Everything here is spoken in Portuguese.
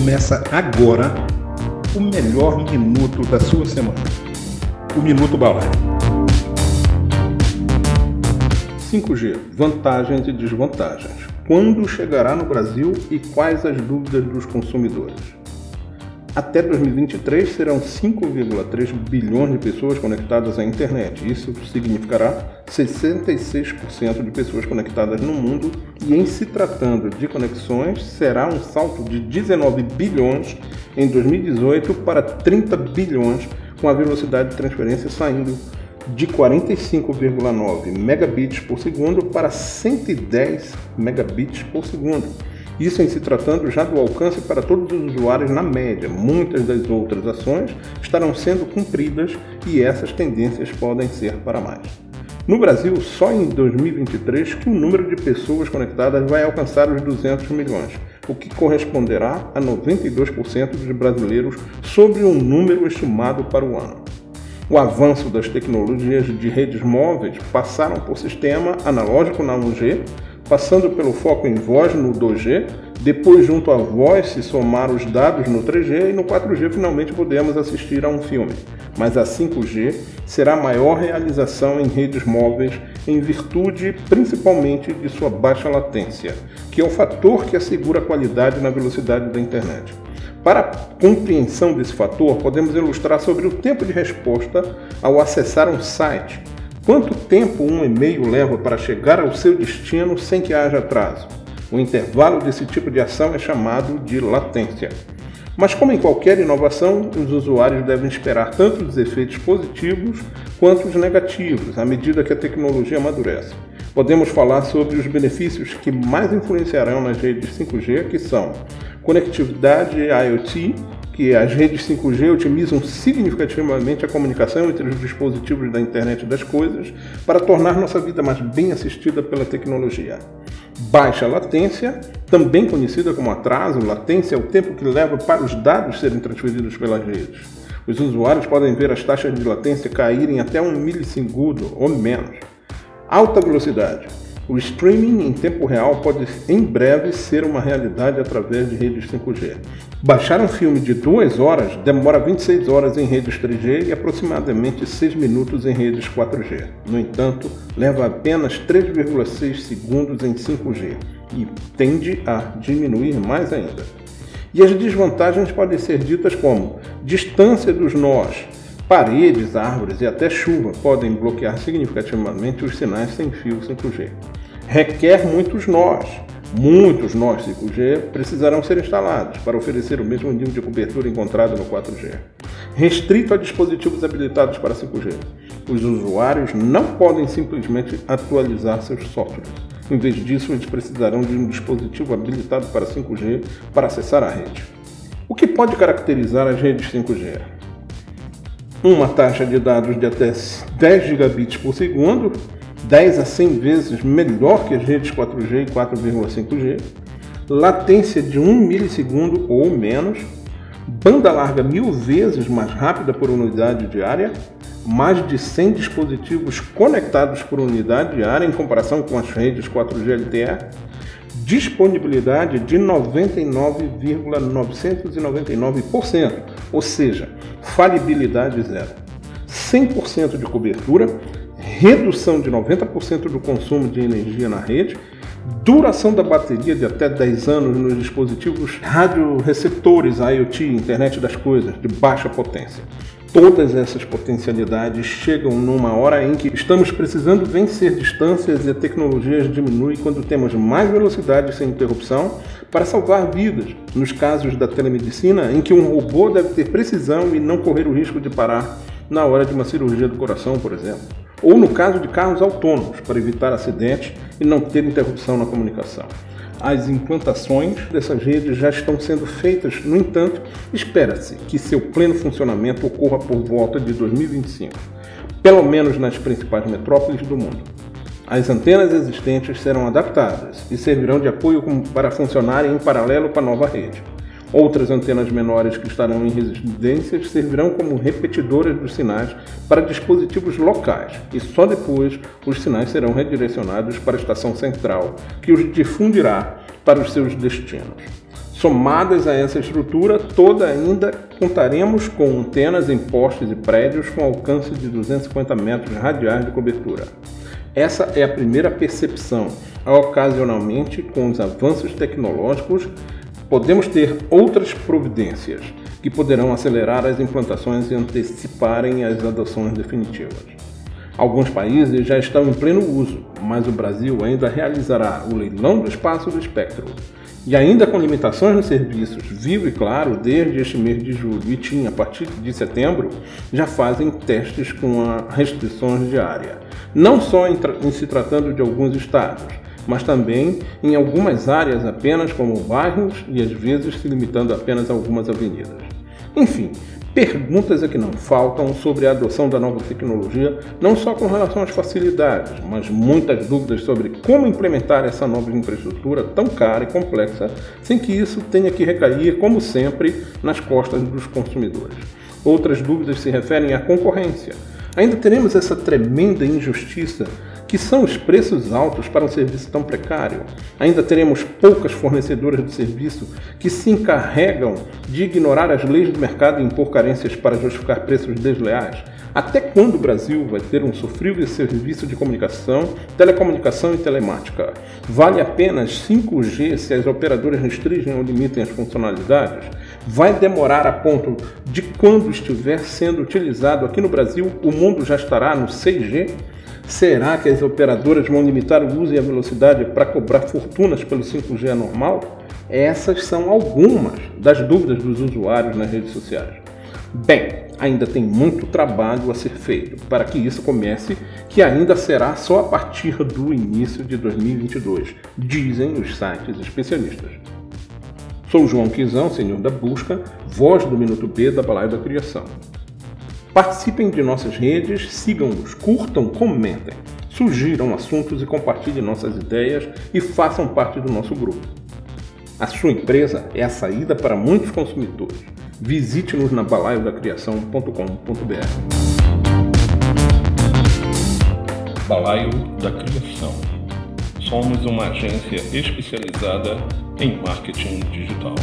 Começa agora o melhor minuto da sua semana. O Minuto Bala. 5G, vantagens e desvantagens. Quando chegará no Brasil e quais as dúvidas dos consumidores? Até 2023 serão 5,3 bilhões de pessoas conectadas à internet. Isso significará 66% de pessoas conectadas no mundo e em se tratando de conexões será um salto de 19 bilhões em 2018 para 30 bilhões com a velocidade de transferência saindo de 45,9 megabits por segundo para 110 megabits por segundo isso em se tratando já do alcance para todos os usuários na média. Muitas das outras ações estarão sendo cumpridas e essas tendências podem ser para mais. No Brasil, só em 2023 que o número de pessoas conectadas vai alcançar os 200 milhões, o que corresponderá a 92% dos brasileiros sobre um número estimado para o ano. O avanço das tecnologias de redes móveis passaram por sistema analógico na 1G, passando pelo foco em voz no 2G, depois junto à voz se somar os dados no 3G e no 4G finalmente podemos assistir a um filme. Mas a 5G será a maior realização em redes móveis em virtude principalmente de sua baixa latência, que é o fator que assegura a qualidade na velocidade da internet. Para compreensão desse fator, podemos ilustrar sobre o tempo de resposta ao acessar um site Quanto tempo um e-mail leva para chegar ao seu destino sem que haja atraso? O intervalo desse tipo de ação é chamado de latência. Mas, como em qualquer inovação, os usuários devem esperar tanto os efeitos positivos quanto os negativos à medida que a tecnologia amadurece. Podemos falar sobre os benefícios que mais influenciarão nas redes 5G, que são conectividade IoT, que as redes 5G otimizam significativamente a comunicação entre os dispositivos da internet das coisas para tornar nossa vida mais bem assistida pela tecnologia. Baixa latência, também conhecida como atraso, latência é o tempo que leva para os dados serem transferidos pelas redes. Os usuários podem ver as taxas de latência caírem até um milissegundo ou menos. Alta velocidade. O streaming em tempo real pode em breve ser uma realidade através de redes 5G. Baixar um filme de 2 horas demora 26 horas em redes 3G e aproximadamente 6 minutos em redes 4G. No entanto, leva apenas 3,6 segundos em 5G e tende a diminuir mais ainda. E as desvantagens podem ser ditas como distância dos nós, Paredes, árvores e até chuva podem bloquear significativamente os sinais sem fio 5G. Requer muitos nós. Muitos nós 5G precisarão ser instalados para oferecer o mesmo nível de cobertura encontrado no 4G. Restrito a dispositivos habilitados para 5G. Os usuários não podem simplesmente atualizar seus softwares. Em vez disso, eles precisarão de um dispositivo habilitado para 5G para acessar a rede. O que pode caracterizar as redes 5G? uma taxa de dados de até 10 gigabits por segundo, 10 a 100 vezes melhor que as redes 4G e 4,5G, latência de 1 milissegundo ou menos, banda larga mil vezes mais rápida por unidade diária, mais de 100 dispositivos conectados por unidade diária em comparação com as redes 4G LTE, disponibilidade de 99,999%, ou seja, falibilidade zero. 100% de cobertura, redução de 90% do consumo de energia na rede, duração da bateria de até 10 anos nos dispositivos radioreceptores IoT, internet das coisas, de baixa potência. Todas essas potencialidades chegam numa hora em que estamos precisando vencer distâncias e a tecnologia diminui quando temos mais velocidade sem interrupção para salvar vidas. Nos casos da telemedicina, em que um robô deve ter precisão e não correr o risco de parar na hora de uma cirurgia do coração, por exemplo. Ou no caso de carros autônomos, para evitar acidentes e não ter interrupção na comunicação. As implantações dessas redes já estão sendo feitas, no entanto, espera-se que seu pleno funcionamento ocorra por volta de 2025, pelo menos nas principais metrópoles do mundo. As antenas existentes serão adaptadas e servirão de apoio para funcionarem em paralelo com a nova rede. Outras antenas menores que estarão em residências servirão como repetidoras dos sinais para dispositivos locais e só depois os sinais serão redirecionados para a estação central, que os difundirá para os seus destinos. Somadas a essa estrutura toda ainda contaremos com antenas em postes e prédios com alcance de 250 metros radiais de cobertura. Essa é a primeira percepção. Ocasionalmente, com os avanços tecnológicos, podemos ter outras providências que poderão acelerar as implantações e anteciparem as adoções definitivas. Alguns países já estão em pleno uso, mas o Brasil ainda realizará o leilão do espaço do espectro e ainda com limitações nos serviços, Vivo e Claro, desde este mês de julho e a partir de setembro, já fazem testes com restrições de área. Não só em, em se tratando de alguns estados, mas também em algumas áreas apenas como bairros e às vezes se limitando apenas a algumas avenidas. Enfim, Perguntas é que não faltam sobre a adoção da nova tecnologia, não só com relação às facilidades, mas muitas dúvidas sobre como implementar essa nova infraestrutura tão cara e complexa, sem que isso tenha que recair, como sempre, nas costas dos consumidores. Outras dúvidas se referem à concorrência. Ainda teremos essa tremenda injustiça que são os preços altos para um serviço tão precário. Ainda teremos poucas fornecedoras de serviço que se encarregam de ignorar as leis do mercado e impor carências para justificar preços desleais. Até quando o Brasil vai ter um sofrível serviço de comunicação, telecomunicação e telemática? Vale apenas 5G se as operadoras restringem ou limitem as funcionalidades? Vai demorar a ponto de quando estiver sendo utilizado aqui no Brasil, o mundo já estará no 6G? Será que as operadoras vão limitar o uso e a velocidade para cobrar fortunas pelo 5G anormal? Essas são algumas das dúvidas dos usuários nas redes sociais. Bem, ainda tem muito trabalho a ser feito para que isso comece, que ainda será só a partir do início de 2022, dizem os sites especialistas. Sou João Quizão, senhor da busca, voz do Minuto B da Balaio da Criação. Participem de nossas redes, sigam-nos, curtam, comentem, sugiram assuntos e compartilhem nossas ideias e façam parte do nosso grupo. A sua empresa é a saída para muitos consumidores. Visite-nos na balaiodacriação.com.br. Balaio da Criação. Somos uma agência especializada em marketing digital.